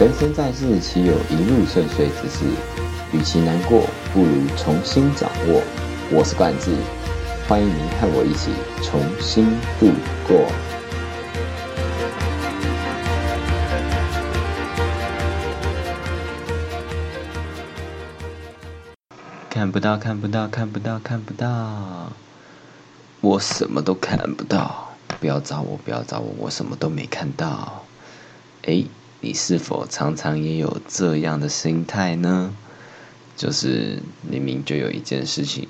人生在世，岂有一路顺遂之事？与其难过，不如重新掌握。我是冠志，欢迎您和我一起重新度过。看不到，看不到，看不到，看不到，我什么都看不到。不要找我，不要找我，我什么都没看到。哎。你是否常常也有这样的心态呢？就是明明就有一件事情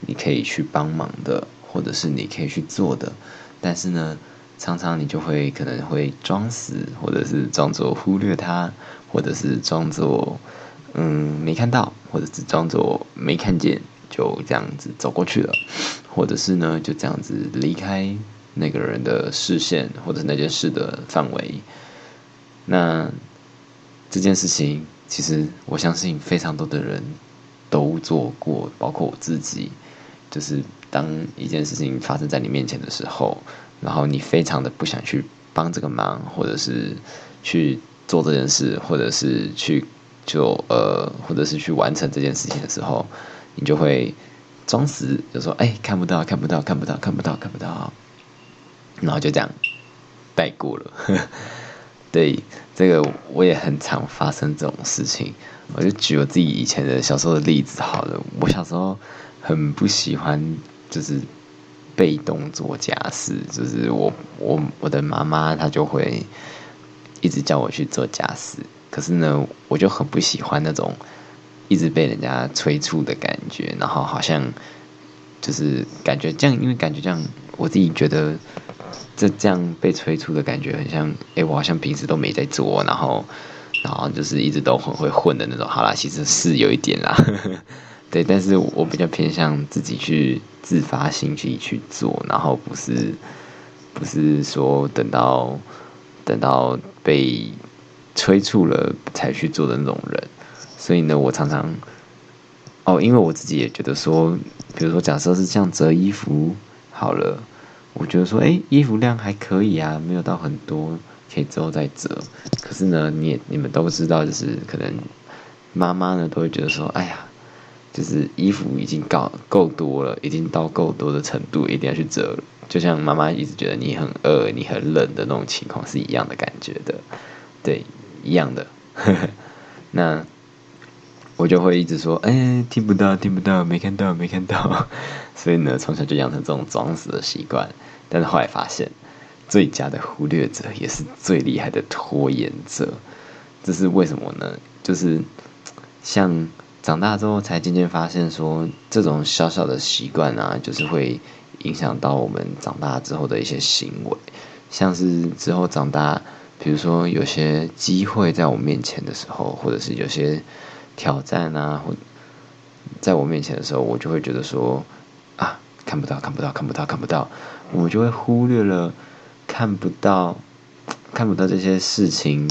你可以去帮忙的，或者是你可以去做的，但是呢，常常你就会可能会装死，或者是装作忽略它，或者是装作嗯没看到，或者是装作没看见，就这样子走过去了，或者是呢就这样子离开那个人的视线，或者那件事的范围。那这件事情，其实我相信非常多的人都做过，包括我自己。就是当一件事情发生在你面前的时候，然后你非常的不想去帮这个忙，或者是去做这件事，或者是去就呃，或者是去完成这件事情的时候，你就会装死，就说：“哎，看不到，看不到，看不到，看不到，看不到。”然后就这样带过了。对，这个我也很常发生这种事情。我就举我自己以前的小时候的例子好了。我小时候很不喜欢就是被动做家事，就是我我我的妈妈她就会一直叫我去做家事。可是呢，我就很不喜欢那种一直被人家催促的感觉，然后好像就是感觉这样，因为感觉这样，我自己觉得。这这样被催促的感觉，很像，哎，我好像平时都没在做，然后，然后就是一直都很会混的那种。好啦，其实是有一点啦，对，但是我比较偏向自己去自发性去去做，然后不是，不是说等到等到被催促了才去做的那种人。所以呢，我常常，哦，因为我自己也觉得说，比如说假设是这样折衣服，好了。我觉得说，哎，衣服量还可以啊，没有到很多，可以之后再折。可是呢，你也你们都知道，就是可能妈妈呢都会觉得说，哎呀，就是衣服已经够够多了，已经到够多的程度，一定要去折。就像妈妈一直觉得你很饿、你很冷的那种情况是一样的感觉的，对，一样的。那我就会一直说，哎，听不到，听不到，没看到，没看到。所以呢，从小就养成这种装死的习惯。但是后来发现，最佳的忽略者也是最厉害的拖延者。这是为什么呢？就是像长大之后才渐渐发现，说这种小小的习惯啊，就是会影响到我们长大之后的一些行为。像是之后长大，比如说有些机会在我面前的时候，或者是有些挑战啊，或在我面前的时候，我就会觉得说。啊看不到，看不到，看不到，看不到，我们就会忽略了，看不到，看不到这些事情，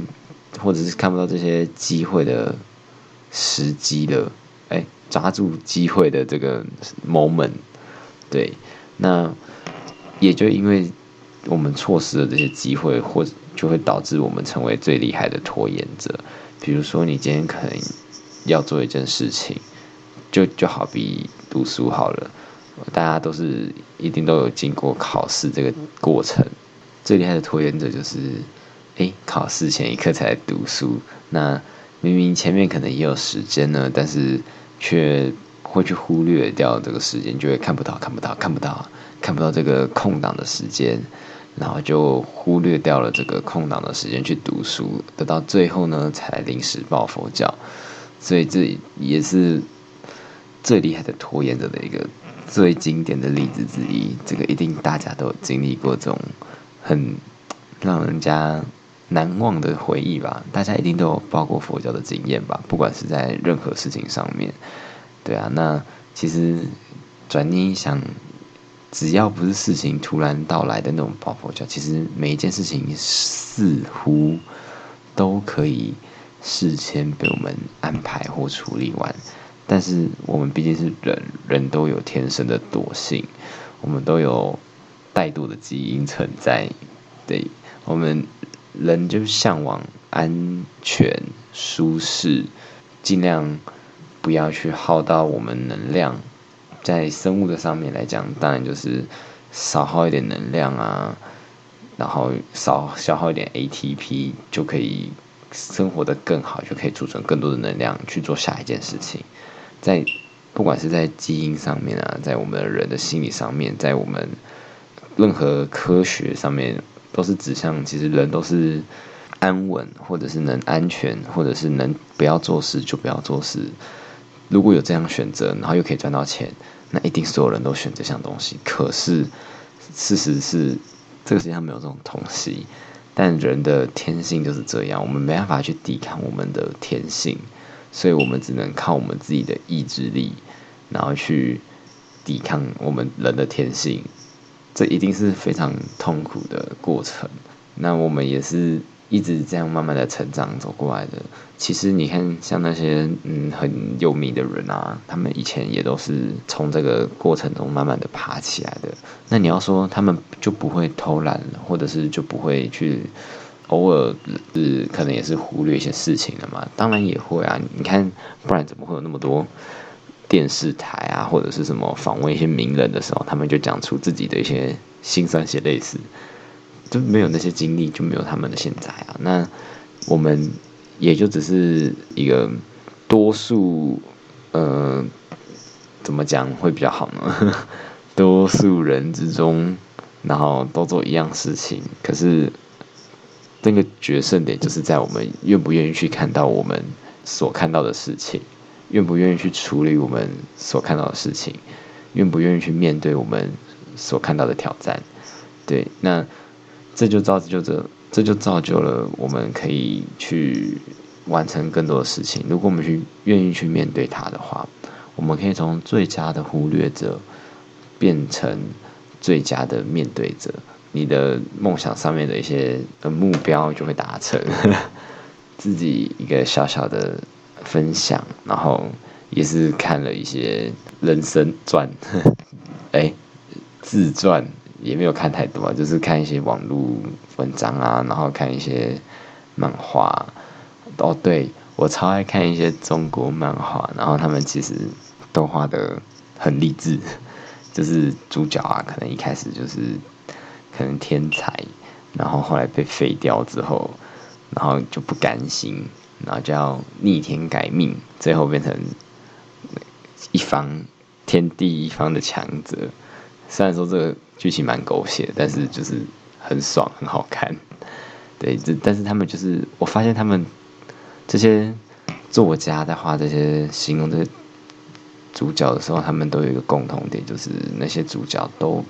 或者是看不到这些机会的时机的，哎，抓住机会的这个 moment，对，那也就因为我们错失了这些机会，或者就会导致我们成为最厉害的拖延者。比如说，你今天可能要做一件事情，就就好比读书好了。大家都是一定都有经过考试这个过程，最厉害的拖延者就是，哎，考试前一刻才读书。那明明前面可能也有时间呢，但是却会去忽略掉这个时间，就会看不到、看不到、看不到、看不到这个空档的时间，然后就忽略掉了这个空档的时间去读书，等到最后呢才临时抱佛脚。所以这也是最厉害的拖延者的一个。最经典的例子之一，这个一定大家都经历过这种很让人家难忘的回忆吧？大家一定都有抱过佛教的经验吧？不管是在任何事情上面，对啊，那其实转念一想，只要不是事情突然到来的那种抱佛脚，其实每一件事情似乎都可以事先被我们安排或处理完。但是我们毕竟是人，人都有天生的惰性，我们都有怠惰的基因存在。对，我们人就向往安全、舒适，尽量不要去耗到我们能量。在生物的上面来讲，当然就是少耗一点能量啊，然后少消耗一点 ATP，就可以生活的更好，就可以储存更多的能量去做下一件事情。在不管是在基因上面啊，在我们人的心理上面，在我们任何科学上面，都是指向其实人都是安稳，或者是能安全，或者是能不要做事就不要做事。如果有这样选择，然后又可以赚到钱，那一定所有人都选这项东西。可是事实是，这个世界上没有这种东西。但人的天性就是这样，我们没办法去抵抗我们的天性，所以我们只能靠我们自己的意志力，然后去抵抗我们人的天性。这一定是非常痛苦的过程。那我们也是。一直这样慢慢的成长走过来的，其实你看，像那些嗯很有名的人啊，他们以前也都是从这个过程中慢慢的爬起来的。那你要说他们就不会偷懒，或者是就不会去偶尔是可能也是忽略一些事情了嘛？当然也会啊。你看，不然怎么会有那么多电视台啊，或者是什么访问一些名人的时候，他们就讲出自己的一些心酸血泪史。就没有那些经历，就没有他们的现在啊。那我们也就只是一个多数，呃，怎么讲会比较好呢？多数人之中，然后都做一样事情，可是那个决胜点就是在我们愿不愿意去看到我们所看到的事情，愿不愿意去处理我们所看到的事情，愿不愿意去面对我们所看到的挑战。对，那。这就造就这，这就造就了我们可以去完成更多的事情。如果我们去愿意去面对它的话，我们可以从最佳的忽略者变成最佳的面对者。你的梦想上面的一些的目标就会达成。自己一个小小的分享，然后也是看了一些人生传，哎，自传。也没有看太多，就是看一些网络文章啊，然后看一些漫画。哦，对我超爱看一些中国漫画，然后他们其实都画的很励志，就是主角啊，可能一开始就是可能天才，然后后来被废掉之后，然后就不甘心，然后就要逆天改命，最后变成一方天地一方的强者。虽然说这个。剧情蛮狗血，但是就是很爽，很好看。对，这但是他们就是，我发现他们这些作家在画这些形容这主角的时候，他们都有一个共同点，就是那些主角都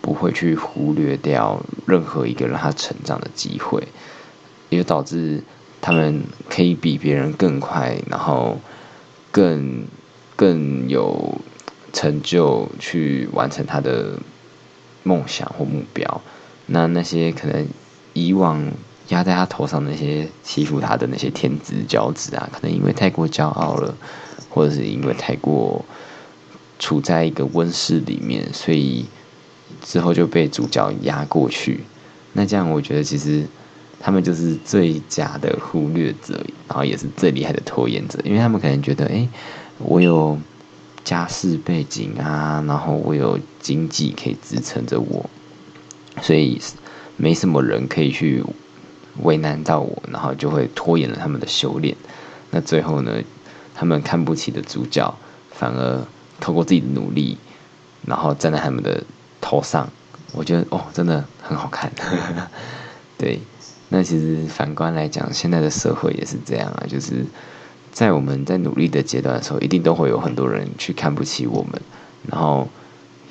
不会去忽略掉任何一个让他成长的机会，也导致他们可以比别人更快，然后更更有成就去完成他的。梦想或目标，那那些可能以往压在他头上那些欺负他的那些天之骄子啊，可能因为太过骄傲了，或者是因为太过处在一个温室里面，所以之后就被主角压过去。那这样我觉得其实他们就是最佳的忽略者，然后也是最厉害的拖延者，因为他们可能觉得，哎，我有。家世背景啊，然后我有经济可以支撑着我，所以没什么人可以去为难到我，然后就会拖延了他们的修炼。那最后呢，他们看不起的主角，反而透过自己的努力，然后站在他们的头上。我觉得哦，真的很好看。对，那其实反观来讲，现在的社会也是这样啊，就是。在我们在努力的阶段的时候，一定都会有很多人去看不起我们，然后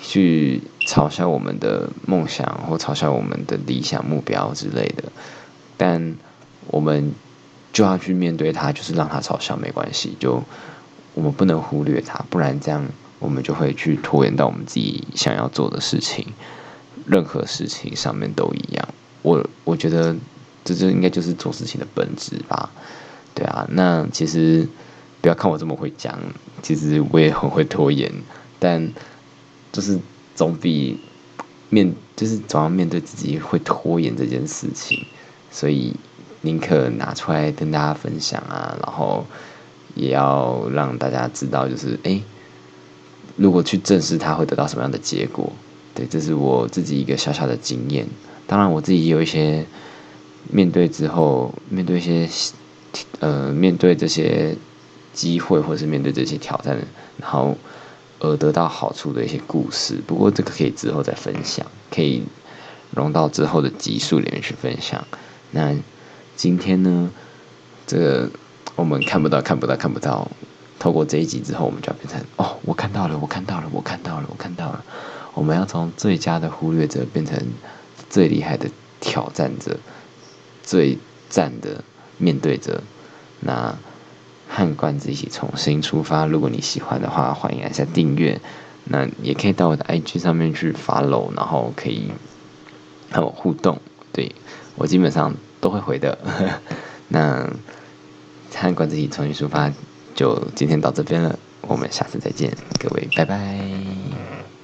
去嘲笑我们的梦想或嘲笑我们的理想目标之类的。但我们就要去面对他，就是让他嘲笑没关系，就我们不能忽略他，不然这样我们就会去拖延到我们自己想要做的事情。任何事情上面都一样，我我觉得这就应该就是做事情的本质吧。对啊，那其实不要看我这么会讲，其实我也很会拖延，但就是总比面就是总要面对自己会拖延这件事情，所以宁可拿出来跟大家分享啊，然后也要让大家知道，就是哎，如果去正视它会得到什么样的结果？对，这是我自己一个小小的经验。当然，我自己也有一些面对之后，面对一些呃，面对这些机会，或是面对这些挑战，然后而得到好处的一些故事。不过，这个可以之后再分享，可以融到之后的集数里面去分享。那今天呢，这个我们看不到，看不到，看不到。透过这一集之后，我们就要变成哦，我看到了，我看到了，我看到了，我看到了。我们要从最佳的忽略者变成最厉害的挑战者，最赞的面对者。那和罐子一起重新出发。如果你喜欢的话，欢迎按下订阅。那也可以到我的 IG 上面去 follow，然后可以和我互动。对我基本上都会回的。那和罐子一起重新出发，就今天到这边了。我们下次再见，各位，拜拜。